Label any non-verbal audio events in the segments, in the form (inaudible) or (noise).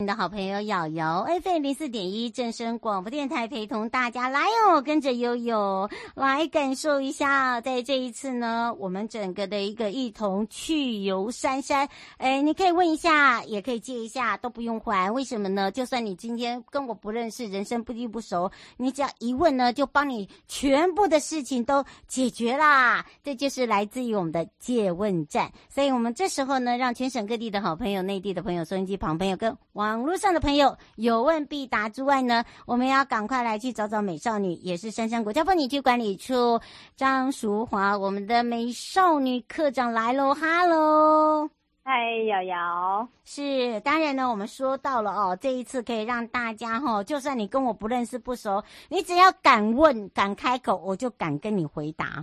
你的好朋友瑶瑶，FM 零四点一正声广播电台陪同大家来哦，跟着悠悠来感受一下，在这一次呢，我们整个的一个一同去游山山。哎，你可以问一下，也可以借一下，都不用还。为什么呢？就算你今天跟我不认识，人生不地不熟，你只要一问呢，就帮你全部的事情都解决啦。这就是来自于我们的借问站。所以我们这时候呢，让全省各地的好朋友、内地的朋友、收音机旁朋友跟网。网络上的朋友有问必答之外呢，我们要赶快来去找找美少女，也是杉山国家风景区管理处张淑华，我们的美少女课长来喽，哈喽。嗨，瑶瑶，是当然呢。我们说到了哦，这一次可以让大家哈、哦，就算你跟我不认识不熟，你只要敢问、敢开口，我就敢跟你回答。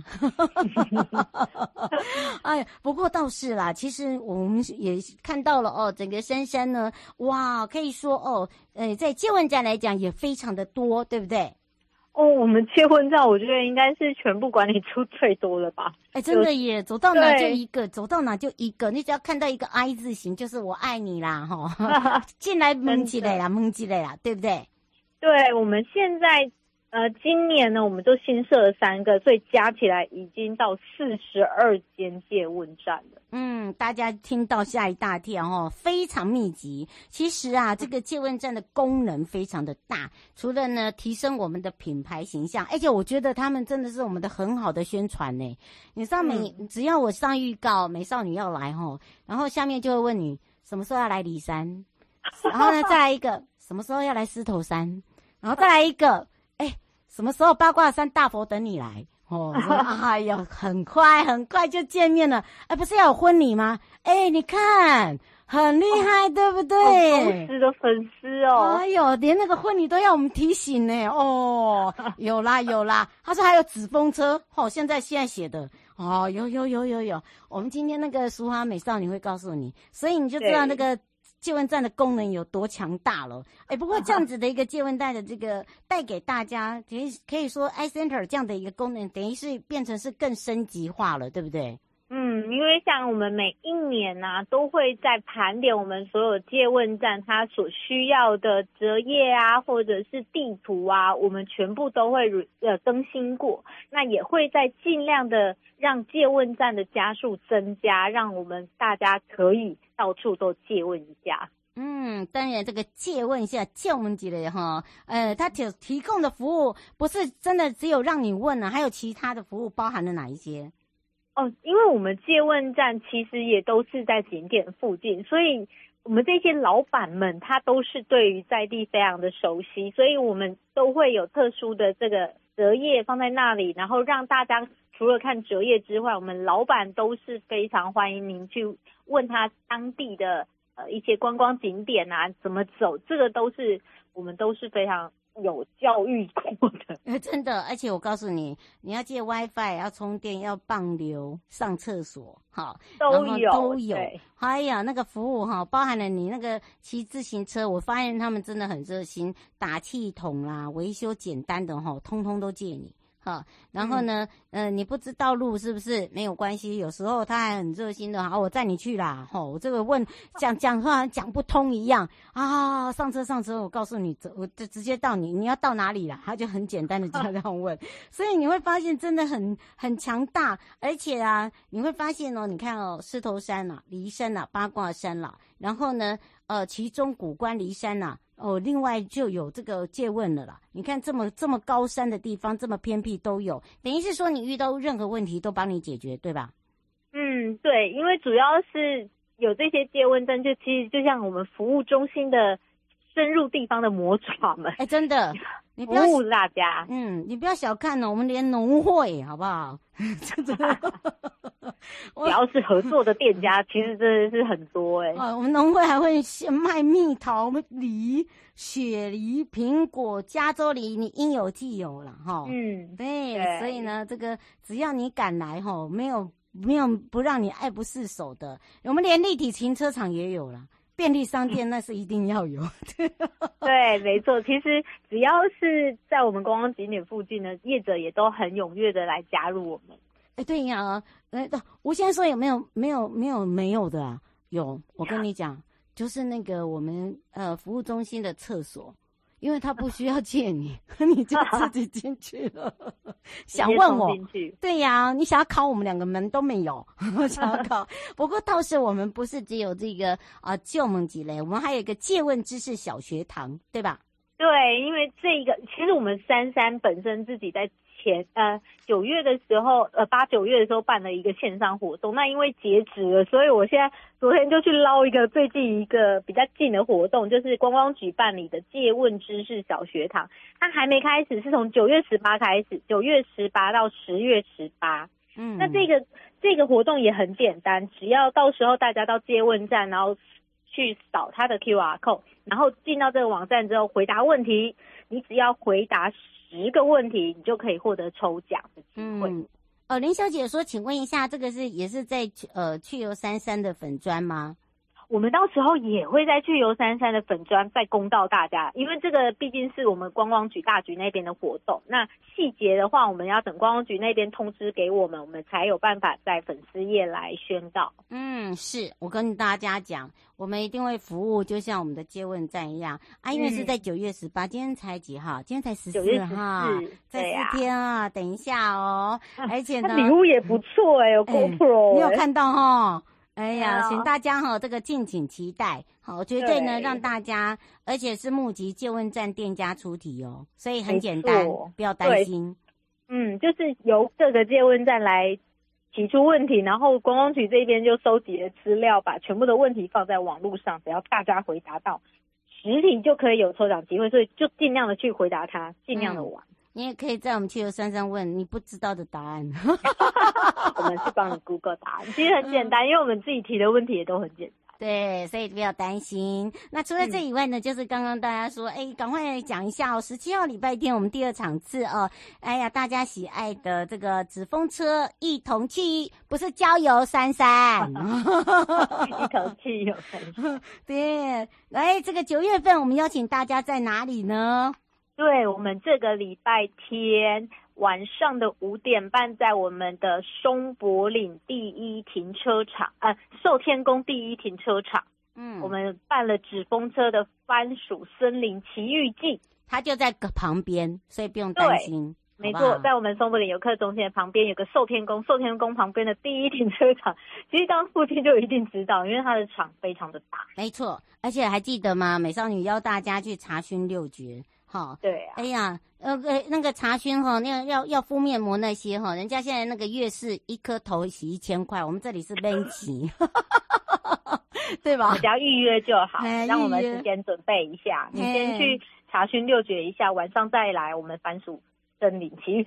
(laughs) 哎，不过倒是啦，其实我们也看到了哦，整个珊珊呢，哇，可以说哦，呃，在借问站来讲也非常的多，对不对？哦，我们结婚照，我觉得应该是全部管理处最多的吧？(laughs) 哎，真的耶，走到哪就一个，走到哪就一个。你只要看到一个 I 字形，就是我爱你啦，哈，(laughs) 进来蒙起来啦，蒙起来啦，对不对？对，我们现在。呃，今年呢，我们都新设了三个，所以加起来已经到四十二间借问站了。嗯，大家听到吓一大跳哦，非常密集。其实啊，这个借问站的功能非常的大，除了呢提升我们的品牌形象，而且我觉得他们真的是我们的很好的宣传呢。你上美、嗯、只要我上预告美少女要来哦，然后下面就会问你什么时候要来骊山，然后呢再来一个什么时候要来狮头山，然后再来一个。什么时候八卦山大佛等你来？哦，(laughs) 哎呀，很快很快就见面了。哎，不是要有婚礼吗？哎，你看很厉害，哦、对不对？忠实的粉丝哦。哎呦，连那个婚礼都要我们提醒呢。哦，(laughs) 有啦有啦。他说还有纸风车。哦，现在现在写的。哦，有有有有有。我们今天那个淑华美少女会告诉你，所以你就知道那个。借问站的功能有多强大了？哎，不过这样子的一个借问站的这个 (laughs) 带给大家，等于可以说，iCenter 这样的一个功能，等于是变成是更升级化了，对不对？嗯，因为像我们每一年呐、都会在盘点我们所有借问站它所需要的折页啊，或者是地图啊，我们全部都会呃更新过。那也会在尽量的让借问站的加速增加，让我们大家可以。到处都借问一下，嗯，当然这个借问一下，借问几类哈，呃，他提提供的服务不是真的只有让你问啊，还有其他的服务包含了哪一些？哦，因为我们借问站其实也都是在景点附近，所以我们这些老板们他都是对于在地非常的熟悉，所以我们都会有特殊的这个折页放在那里，然后让大家。除了看折页之外，我们老板都是非常欢迎您去问他当地的呃一些观光景点啊，怎么走，这个都是我们都是非常有教育过的。呃，(laughs) 真的，而且我告诉你，你要借 WiFi，要充电，要棒流，上厕所，好，都有都有。对哎呀，那个服务哈，包含了你那个骑自行车，我发现他们真的很热心，打气筒啦，维修简单的哈，通通都借你。好，然后呢，嗯、呃，你不知道路是不是没有关系？有时候他还很热心的，好，我载你去啦。吼，我这个问讲讲话讲不通一样啊，上车上车，我告诉你，我就直接到你，你要到哪里啦？他就很简单的 (laughs) 这样问，所以你会发现真的很很强大，而且啊，你会发现哦，你看哦，狮头山呐、啊，梨山呐、啊，八卦山啦、啊，然后呢，呃，其中古关骊山呐、啊。哦，另外就有这个借问了啦。你看这么这么高山的地方，这么偏僻都有，等于是说你遇到任何问题都帮你解决，对吧？嗯，对，因为主要是有这些借问站，就其实就像我们服务中心的深入地方的魔爪们，哎，真的，你不要服务大家，嗯，你不要小看了，我们连农会好不好？(laughs) 真的，(laughs) 只要是合作的店家，其实真的是很多哎、欸。啊，我们农会还会卖蜜桃、梨、雪梨、苹果、加州梨，你应有尽有了哈。嗯，对，对，所以呢，这个只要你敢来哈，没有。没有不让你爱不释手的，我们连立体停车场也有了，便利商店 (laughs) 那是一定要有。(laughs) (laughs) 对，没错，其实只要是在我们观光景点附近的业者，也都很踊跃的来加入我们。哎，对呀，哎，吴先生说有没有没有没有没有的啊？有，我跟你讲，就是那个我们呃服务中心的厕所。因为他不需要借你，(laughs) 你就自己进去了。(laughs) 想问我，对呀，你想要考我们两个门都没有，(laughs) 想要考。不过倒是我们不是只有这个啊旧梦几类，我们还有一个借问知识小学堂，对吧？对，因为这个其实我们珊珊本身自己在。前呃九月的时候，呃八九月的时候办了一个线上活动，那因为截止了，所以我现在昨天就去捞一个最近一个比较近的活动，就是观光局办理的借问知识小学堂，它还没开始，是从九月十八开始，九月十八到十月十八。嗯，那这个这个活动也很简单，只要到时候大家到借问站，然后去扫他的 QR code，然后进到这个网站之后回答问题，你只要回答。十个问题，你就可以获得抽奖的机会。嗯，哦，林小姐说，请问一下，这个是也是在呃去游三三的粉砖吗？我们到时候也会再去游山山的粉砖再公告大家，因为这个毕竟是我们观光局大局那边的活动。那细节的话，我们要等观光局那边通知给我们，我们才有办法在粉丝页来宣告。嗯，是我跟大家讲，我们一定会服务，就像我们的接问站一样啊。因为是在九月十八，今天才几号？今天才十四号，在四天啊！等一下哦，而且呢，礼物也不错哎、欸，有 GoPro，、欸、你有看到哈？哎呀，请大家哈，这个敬请期待，好，绝对呢让大家，而且是募集借问站店家出题哦，所以很简单，不要担心。嗯，就是由各个借问站来提出问题，然后观光局这边就收集了资料，把全部的问题放在网络上，只要大家回答到实体就可以有抽奖机会，所以就尽量的去回答它，尽量的玩。嗯你也可以在我们汽油山上问你不知道的答案，(laughs) 我们是帮你 Google 答案，其实很简单，嗯，因为我们自己提的问题也都很简单。对，所以不要担心。那除了这以外呢，嗯、就是刚刚大家说，哎，赶快讲一下哦，十七号礼拜天我们第二场次哦，哎呀，大家喜爱的这个纸风车一同去，不是郊游三山，(laughs) 一同去游三山。(laughs) 对，来这个九月份我们邀请大家在哪里呢？对，我们这个礼拜天晚上的五点半，在我们的松柏岭第一停车场，呃，寿天宫第一停车场，嗯，我们办了纸风车的番薯森林奇遇记，它就在旁边，所以不用担心。没错，在我们松柏岭游客中心的旁边有个寿天宫，寿天宫旁边的第一停车场，其实当附近就一定知道，因为它的场非常的大。没错，而且还记得吗？美少女邀大家去查询六绝。好，对啊，哎呀，呃，那个查询哈，那个要要敷面膜那些哈，人家现在那个月是一颗头洗一千块，我们这里是分期，(laughs) 对吧？只要预约就好，让我们时间准备一下，你先去查询六绝一下，晚上再来我们番薯森林奇。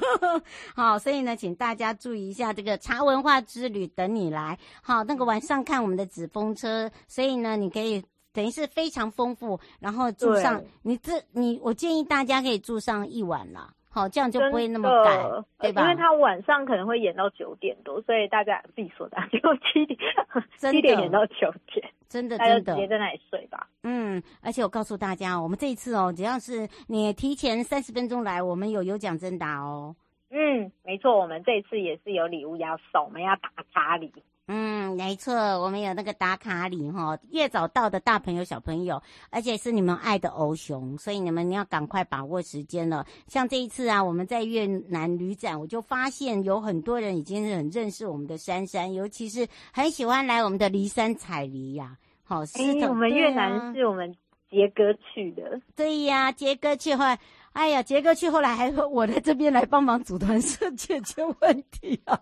(laughs) 好，所以呢，请大家注意一下这个茶文化之旅等你来。好，那个晚上看我们的纸风车，所以呢，你可以。等于是非常丰富，然后住上你这你，我建议大家可以住上一晚啦，好，这样就不会那么赶，对吧？因为他晚上可能会演到九点多，所以大家自己说的，结果七点 (laughs) 七点演到九点，真的真的，直接在那里睡吧。嗯，而且我告诉大家，我们这一次哦，只要是你提前三十分钟来，我们有有奖征答哦。嗯，没错，我们这一次也是有礼物要送，我们要打卡礼。嗯，没错，我们有那个打卡礼哈，越早到的大朋友小朋友，而且是你们爱的欧熊，所以你们要赶快把握时间了。像这一次啊，我们在越南旅展，我就发现有很多人已经是很认识我们的珊珊，尤其是很喜欢来我们的梨山采梨呀。好，是、欸、我们越南是我们。杰哥去的。对呀，杰哥去后来，哎呀，杰哥去后来还说 (laughs) 我在这边来帮忙组团社解决问题啊。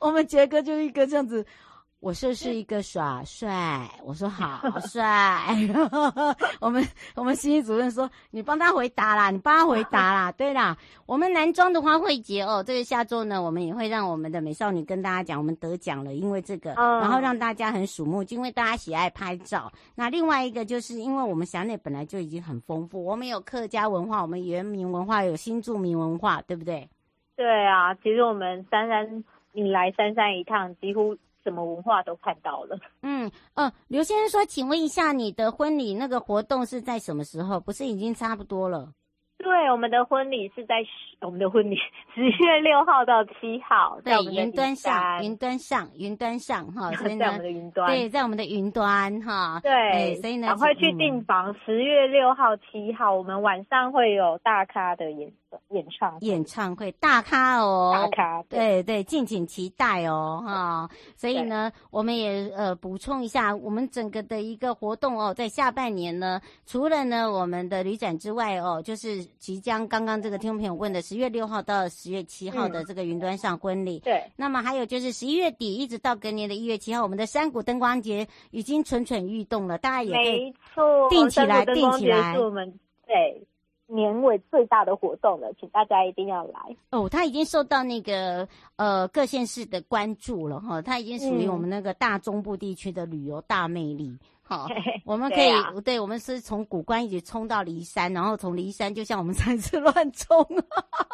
我们杰哥就一个这样子。我说是一个耍帅，我说好帅。(laughs) 我们我们心理主任说，你帮他回答啦，你帮他回答啦。(laughs) 对啦，我们南庄的花卉节哦，这个下周呢，我们也会让我们的美少女跟大家讲，我们得奖了，因为这个，然后让大家很瞩目，因为大家喜爱拍照。那另外一个就是因为我们辖内本来就已经很丰富，我们有客家文化，我们原民文化，有新住民文化，对不对？对啊，其实我们三山，你来三山一趟，几乎。什么文化都看到了。(laughs) 嗯，嗯，刘先生说，请问一下，你的婚礼那个活动是在什么时候？不是已经差不多了？对，我们的婚礼是在十，我们的婚礼十月六号到七号，对，云端上，云端上，云端上，哈，(laughs) 所以呢，在我们的云端，对，在我们的云端，哈，对，所以呢，赶快去订房，十、嗯、月六号、七号，我们晚上会有大咖的演演唱演唱会，大咖哦，大咖，对。对，敬请期待哦，哈，所以呢，我们也呃补充一下，我们整个的一个活动哦，在下半年呢，除了呢我们的旅展之外哦，就是。即将刚刚这个听众朋友问的十月六号到十月七号的这个云端上婚礼，嗯，对。那么还有就是十一月底一直到隔年的一月七号，我们的山谷灯光节已经蠢蠢欲动了，大家也可以定起来，定起来。是我们对年尾最大的活动了，请大家一定要来哦。它已经受到那个呃各县市的关注了哈，它已经属于我们那个大中部地区的旅游大魅力。嗯好，(laughs) 我们可以，对，啊、对，我们是从古关一直冲到骊山，然后从骊山就像我们上次乱冲，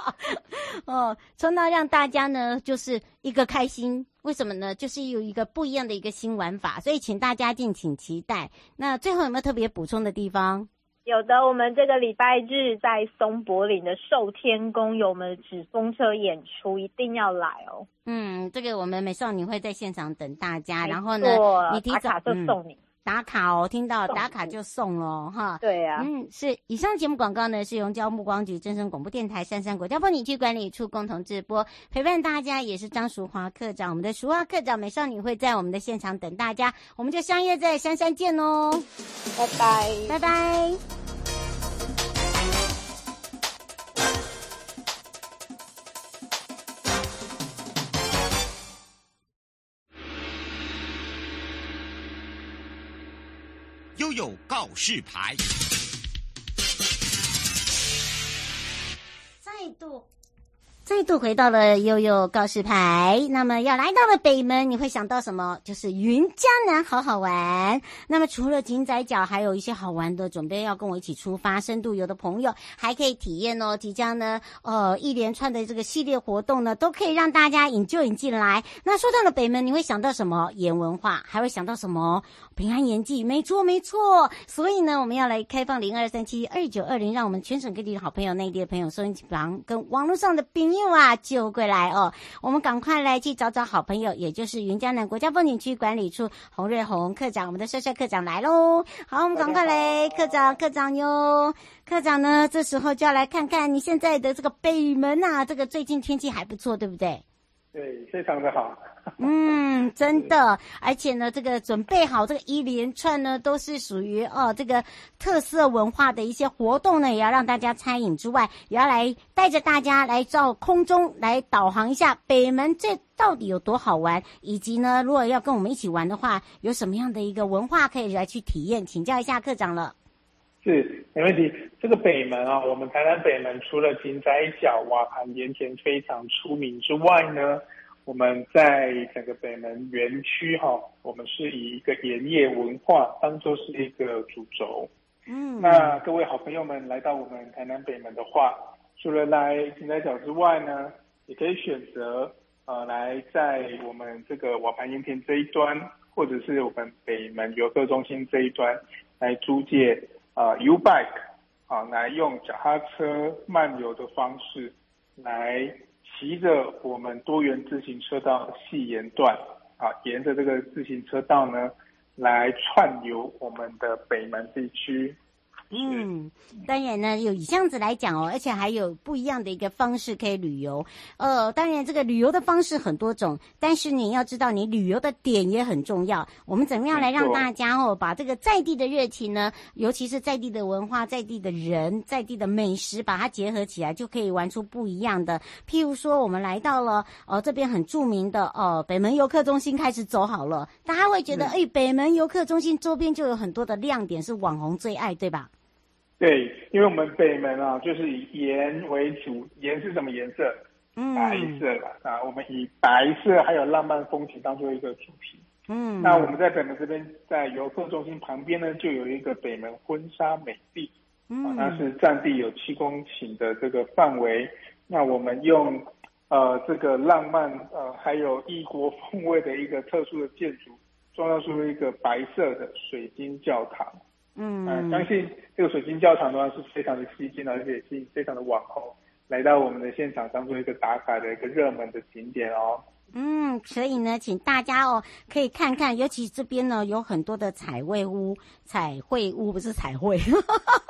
(laughs) 哦，冲到让大家呢就是一个开心，为什么呢？就是有一个不一样的一个新玩法，所以请大家敬请期待。那最后有没有特别补充的地方？有的，我们这个礼拜日在松柏林的寿天宫有我们的纸风车演出，一定要来哦。嗯，这个我们美少女会在现场等大家，然后呢，你提早就送你。嗯打卡哦，听到打卡就送哦，哈。对呀、啊，嗯，是。以上节目广告呢，是由交目光局、真声广播电台、三山国家风景区管理处共同直播，陪伴大家也是张淑华课长。我们的淑华课长美少女会在我们的现场等大家，我们就相约在三山见哦。拜拜，拜拜。都有告示牌，再度回到了悠悠告示牌，那么要来到了北门，你会想到什么？就是云江南好好玩。那么除了井仔角，还有一些好玩的，准备要跟我一起出发深度游的朋友，还可以体验哦。即将呢，呃，一连串的这个系列活动呢，都可以让大家引就引进来。那说到了北门，你会想到什么？盐文化，还会想到什么？平安盐记，没错没错。所以呢，我们要来开放零二三七二九二零，让我们全省各地的好朋友、内地的朋友、收音机旁跟网络上的冰。朋友啊，救过来哦！我们赶快来去找找好朋友，也就是云江南国家风景区管理处洪瑞红科长，我们的帅帅科长来喽！好，我们赶快来，科长，科长哟！科长呢，这时候就要来看看你现在的这个北门啊，这个最近天气还不错，对不对？对，非常的好。嗯，真的，(laughs) 而且呢，这个准备好这个一连串呢，都是属于哦这个特色文化的一些活动呢，也要让大家参与之外，也要来带着大家来到空中来导航一下北门这到底有多好玩，以及呢，如果要跟我们一起玩的话，有什么样的一个文化可以来去体验？请教一下课长了。是，没问题。这个北门啊，我们台南北门除了井仔角、瓦盘盐田非常出名之外呢。我们在整个北门园区哈，我们是以一个盐业文化当做是一个主轴。嗯，那各位好朋友们来到我们台南北门的话，除了来井仔角之外呢，也可以选择呃来在我们这个瓦盘盐田这一端，或者是我们北门游客中心这一端来租借啊 U bike 啊，来用脚踏车漫游的方式来。骑着我们多元自行车道细沿段，啊，沿着这个自行车道呢，来串游我们的北门地区。嗯，当然呢，有以这样子来讲哦，而且还有不一样的一个方式可以旅游。呃，当然这个旅游的方式很多种，但是你要知道，你旅游的点也很重要。我们怎么样来让大家哦，把这个在地的热情呢，尤其是在地的文化、在地的人、在地的美食，把它结合起来，就可以玩出不一样的。譬如说，我们来到了呃这边很著名的呃北门游客中心，开始走好了，大家会觉得，哎，北门游客中心周边就有很多的亮点，是网红最爱，对吧？对，因为我们北门啊，就是以盐为主，盐是什么颜色？嗯，白色的啊。我们以白色还有浪漫风情当做一个主题。嗯，那我们在北门这边，在游客中心旁边呢，就有一个北门婚纱美地。嗯，啊，那是占地有七公顷的这个范围。那我们用呃这个浪漫呃还有异国风味的一个特殊的建筑，装造出了一个白色的水晶教堂。嗯，呃，相信这个水晶教堂的话是非常的吸睛，而且吸引非常的网红来到我们的现场，当做一个打卡的一个热门的景点哦。嗯，所以呢，请大家哦可以看看，尤其这边呢有很多的彩绘屋，彩绘屋不是彩绘。(laughs)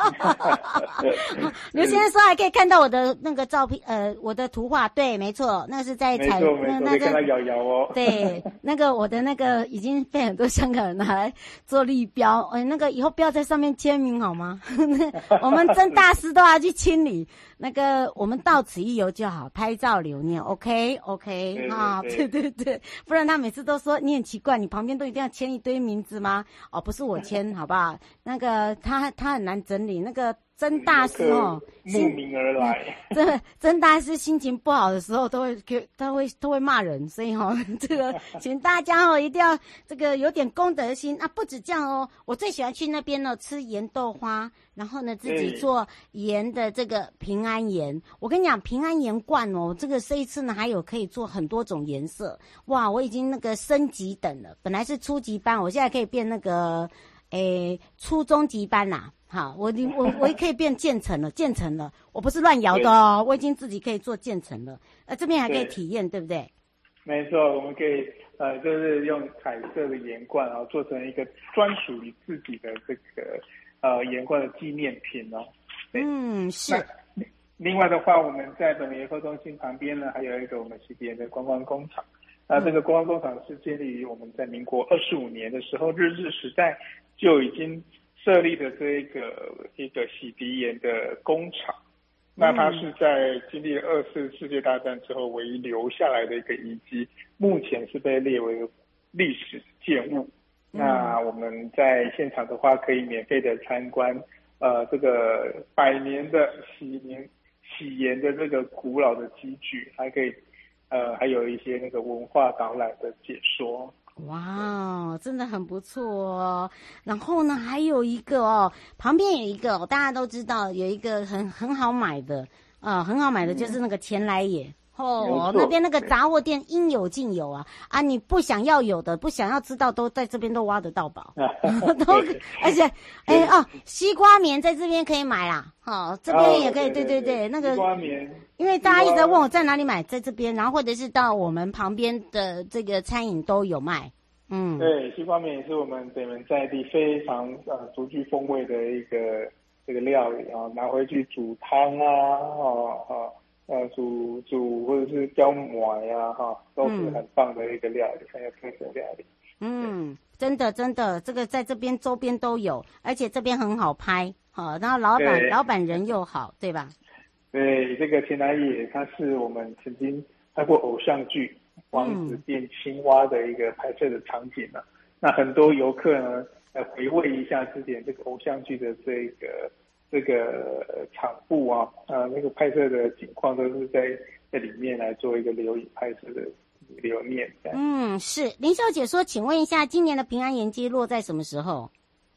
(laughs) 刘先生说还可以看到我的那个照片，呃，我的图画，对，没错，那是在彩，那那个瑶瑶哦，对，那个我的那个已经被很多香港人拿来做立标，呃，那个以后不要在上面签名好吗？(laughs) 我们曾大师都要去清理。那个，我们到此一游就好，拍照留念，OK OK 啊，对对对，不然他每次都说你很奇怪，你旁边都一定要签一堆名字吗？哦，不是我签，好不好？那个他他很难整理那个。曾大师哦，慕名而来。(laughs) 这曾大师心情不好的时候，都会给，他会都会骂人，所以哈、哦，(laughs) 这个 (laughs) 请大家哦，一定要这个有点公德心啊！不止这样哦，我最喜欢去那边呢，吃盐豆花，然后呢，自己做盐的这个平安盐。我跟你讲，平安盐罐哦，这个这一次呢，还有可以做很多种颜色。哇，我已经那个升级等了，本来是初级班，我现在可以变那个诶初中级班啦。好，我我我也可以变建成了，建成了，我不是乱摇的哦，我已经自己可以做建成了。呃，这边还可以体验，对，不对？没错，我们可以呃，就是用彩色的盐罐，然后做成一个专属于自己的这个呃盐罐的纪念品哦。嗯，是。另外的话，我们在北门游客中心旁边呢，还有一个我们西边的观光工厂。那这个观光工厂是建立于我们在民国二十五年的时候，日治时代就已经。设立的这一个一个洗涤盐的工厂，那它是在经历了二次世界大战之后唯一留下来的一个遗迹，目前是被列为历史建物。那我们在现场的话，可以免费的参观，呃，这个百年的洗盐洗盐的这个古老的机具，还可以，呃，还有一些那个文化导览的解说。哇，真的很不错哦。然后呢，还有一个哦，旁边有一个，大家都知道有一个很很好买的啊、呃，很好买的就是那个钱来也、哦，那边那个杂货店应有尽有啊啊！你不想要有的，不想要知道，都在这边都挖得到宝，(laughs) 都而且哎哦，西瓜棉在这边可以买啦，哦，这边也可以，对对对，那个西瓜棉，因为大家一直在问我在哪里买，在这边，然后或者是到我们旁边的这个餐饮都有卖。嗯，对，西瓜棉也是我们北门在地非常呃独具风味的一个这个料理啊，拿回去煮汤啊，哈、啊、呃煮煮或者是雕馍呀，哈、啊，都是很棒的一个料理，很有特色料理。嗯，真的真的，这个在这边周边都有，而且这边很好拍，好、啊，然后老板老板人又好，对吧？对，这个钱南野，他是我们曾经拍过偶像剧。王子变青蛙的一个拍摄的场景呢、啊，那很多游客呢来回味一下之前这个偶像剧的这个这个场布啊，啊那个拍摄的景况都是在在里面来做一个留影拍摄的留念。嗯，是林小姐说，请问一下，今年的平安盐季落在什么时候？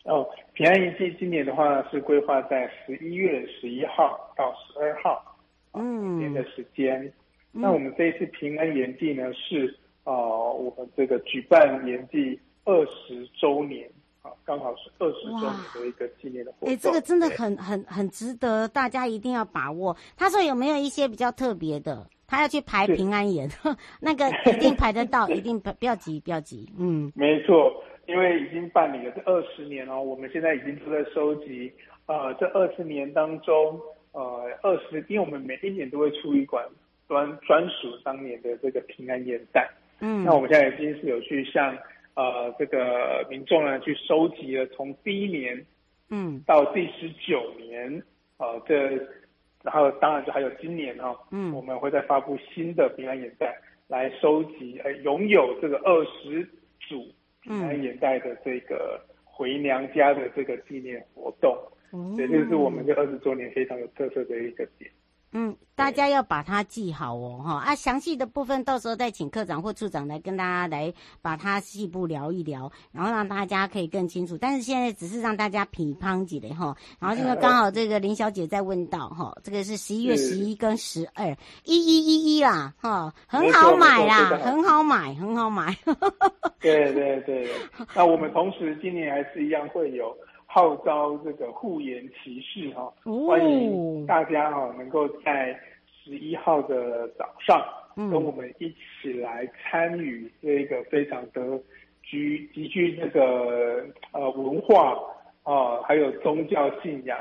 哦，平安盐季今年的话是规划在十一月十一号到十二号，嗯，年的时间。那我们这一次平安盐季呢，是啊、呃，我们这个举办盐季二十周年啊，刚好是二十周年的一个纪念的活动。哎、欸，这个真的很很很值得大家一定要把握。他说有没有一些比较特别的？他要去排平安盐，(laughs) 那个一定排得到，(laughs) 一定不不要急，不要急。嗯，没错，因为已经办理了这二十年哦，我们现在已经都在收集呃这二十年当中，呃二十，因为我们每一年都会出一款专专属当年的这个平安盐袋。嗯，那我们现在已经是有去向呃这个民众呢去收集了从第一年，嗯，到第十九年，呃这，然后当然就还有今年哈、哦，嗯，我们会再发布新的平安眼袋来收集，呃拥有这个二十组平安眼袋的这个回娘家的这个纪念活动，嗯，这就是我们这二十周年非常有特色的一个点。嗯，大家要把它记好哦，哈啊，详细的部分到时候再请科长或处长来跟大家来把它细部聊一聊，然后让大家可以更清楚。但是现在只是让大家品乓几的哈，然后因为刚好这个林小姐在问到哈，这个是十一月十一跟十二一一一一啦，哈，很好买啦，很好买，很好买。(laughs) 对对对，那我们同时今年还是一样会有。号召这个护盐骑士哈，欢迎大家哈能够在十一号的早上，跟我们一起来参与这个非常的具极具这个呃文化啊，还有宗教信仰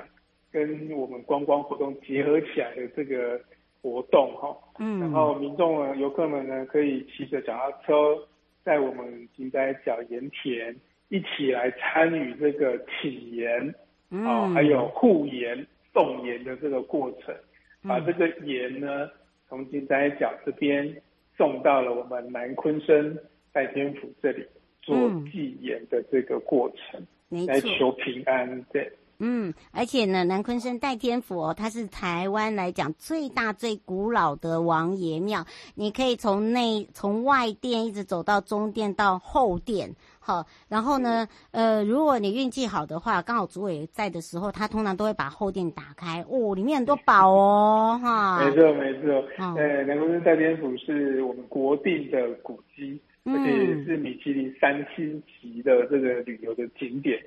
跟我们观光活动结合起来的这个活动哈。嗯，然后民众呢，游客们呢可以骑着脚踏车在我们金仔脚盐田。一起来参与这个请盐，啊，还有护盐送盐的这个过程，把这个盐呢从金三角这边送到了我们南昆生代天府这里做祭盐的这个过程，嗯、来求平安，对。嗯，而且呢，南鲲鯓代天府哦，它是台湾来讲最大最古老的王爷庙。你可以从内从外殿一直走到中殿到后殿，好，然后呢，呃，如果你运气好的话，刚好主委在的时候，他通常都会把后殿打开，哦，里面很多宝哦，哈。没错，没错。呃，南鲲鯓代天府是我们国定的古迹，而且是米其林三星级的这个旅游的景点。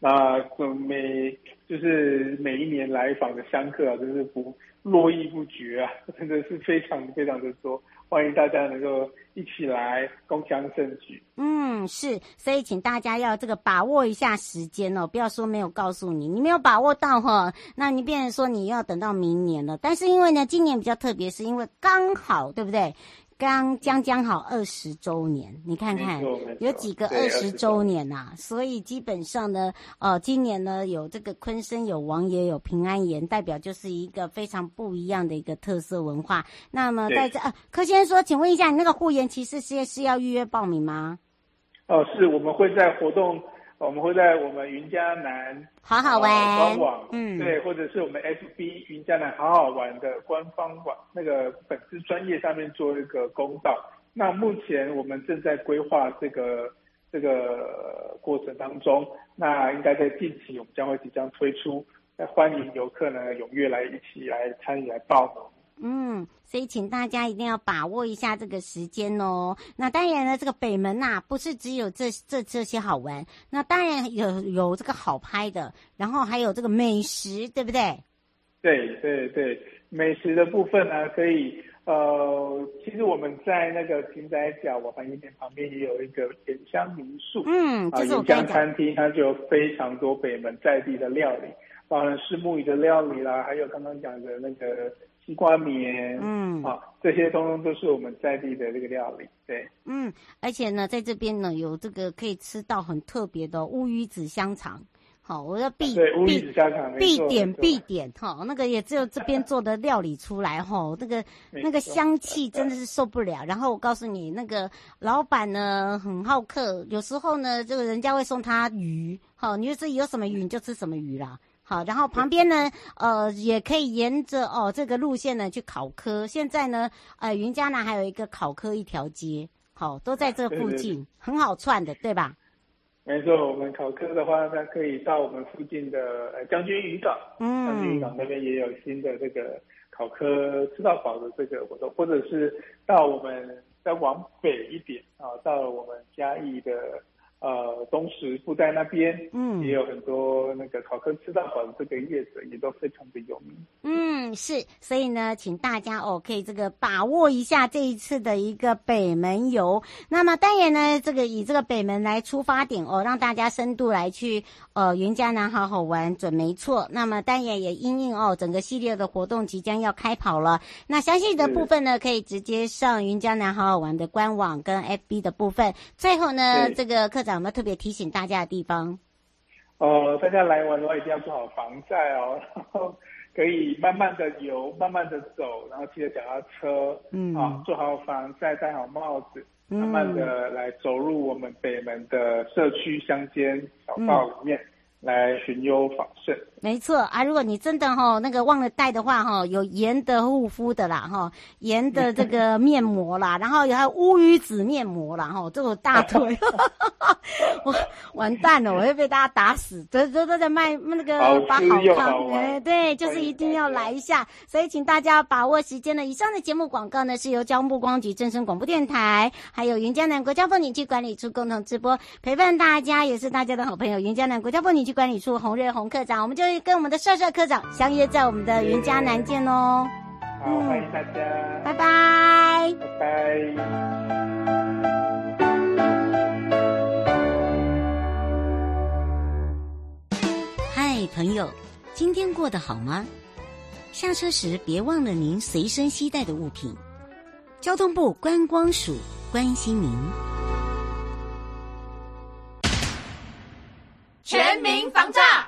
那每就是每一年来访的香客啊，真是不络绎不绝啊，真的是非常非常的多。欢迎大家能够一起来共襄盛举。嗯，是，所以请大家要这个把握一下时间哦，不要说没有告诉你，你没有把握到哈，那你变成说你要等到明年了。但是因为呢，今年比较特别，是因为刚好，对不对？刚将将好二十周年，你看看有几个二十周年呐、啊？所以基本上呢，呃，今年呢有这个昆生有王爷有平安盐，代表就是一个非常不一样的一个特色文化。那么在这，呃，柯先生说，请问一下，你那个护眼骑士是是要预约报名吗？哦，是我们会在活动。我们会在我们云嘉南好好玩、呃、官网，嗯，对，或者是我们 FB 云嘉南好好玩的官方网那个粉丝专业上面做一个公告。那目前我们正在规划这个这个过程当中，那应该在近期我们将会即将推出，那欢迎游客呢踊跃来一起来参与来报名。嗯，所以请大家一定要把握一下这个时间哦。那当然呢，这个北门呐、啊，不是只有这这这些好玩，那当然有有这个好拍的，然后还有这个美食，对不对？对对对，美食的部分呢，可以呃，其实我们在那个平仔脚瓦盘盐田旁边也有一个盐香民宿，嗯，啊，盐乡餐厅，它就有非常多北门在地的料理，包含是木鱼的料理啦，还有刚刚讲的那个。西瓜棉，嗯，啊，这些通通都是我们在地的这个料理，对，嗯，而且呢，在这边呢，有这个可以吃到很特别的乌鱼子香肠，好，我要必对乌鱼子香肠必点必点哈，那个也只有这边做的料理出来哈，(laughs) 那个那个香气真的是受不了。(laughs) 然后我告诉你，那个老板呢很好客，有时候呢，这个人家会送他鱼，好，你就自己有什么鱼你就吃什么鱼啦。好，然后旁边呢，呃，也可以沿着哦这个路线呢去考科。现在呢，呃，云嘉南还有一个考科一条街，好，都在这附近，很好串的，对吧？没错，我们考科的话，它可以到我们附近的呃将军渔港，嗯，将军渔港那边也有新的这个考科吃到饱的这个活动，或者是到我们再往北一点啊，到我们嘉义的呃，东石布袋那边，嗯，也有很多那个烤客吃到饱的这个业者，也都非常的有名。嗯，是，所以呢，请大家哦，可以这个把握一下这一次的一个北门游。那么当然呢，这个以这个北门来出发点哦，让大家深度来去呃云嘉南好好玩，准没错。那么当然也因应哦，整个系列的活动即将要开跑了。那详细的部分呢，可以直接上云嘉南好好玩的官网跟 FB 的部分。最后呢，这个课长有没有特别提醒大家的地方？哦、呃，大家来玩的话一定要做好防晒哦，然后 (laughs) 可以慢慢的游，慢慢的走，然后骑着脚踏车，嗯，啊，做好防晒，戴好帽子，慢慢的来走入我们北门的社区乡间小道里面。嗯来寻幽访胜，没错啊！如果你真的哈那个忘了带的话哈，有盐的护肤的啦哈，盐的这个面膜啦，(laughs) 然后有还有乌鱼子面膜啦哈，这个大腿，(laughs) 我完蛋了，我会被大家打死。都都都在卖那个把好康，哎，对，就是一定要来一下。所以请大家把握时间呢。以上的节目广告呢，是由交通部光局正声广播电台，还有云江南国家风景区管理处共同直播，陪伴大家也是大家的好朋友。云江南国家风景区管理处洪瑞洪科长，我们就跟我们的帅帅科长相约在我们的云嘉南见哦。好，欢迎大家，拜拜，拜拜。嗨，朋友，今天过得好吗？下车时别忘了您随身携带的物品。交通部观光署关心您。全民防诈，阿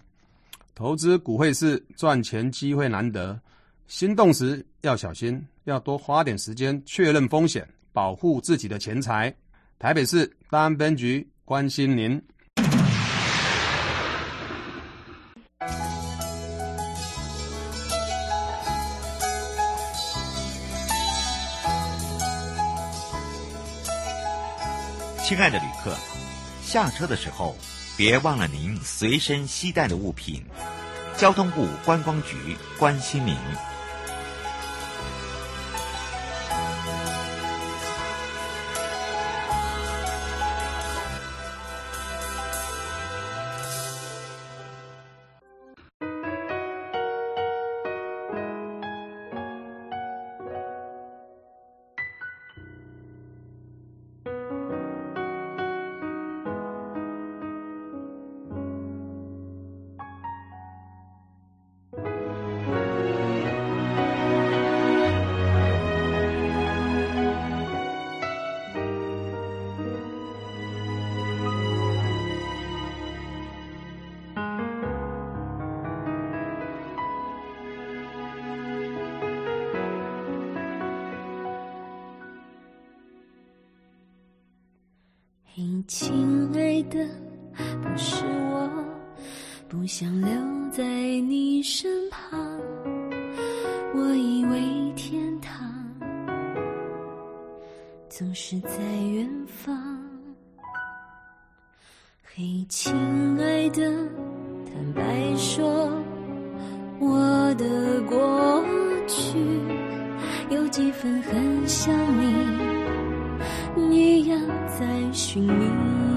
投资股汇市赚钱机会难得，心动时要小心，要多花点时间确认风险，保护自己的钱财。台北市大安分局关心您。亲爱的旅客，下车的时候别忘了您随身携带的物品。交通部观光局关心您。亲爱的，不是我，不想留在你身旁。我以为天堂总是在远方。嘿，亲爱的，坦白说，我的过去有几分很像你。在寻觅。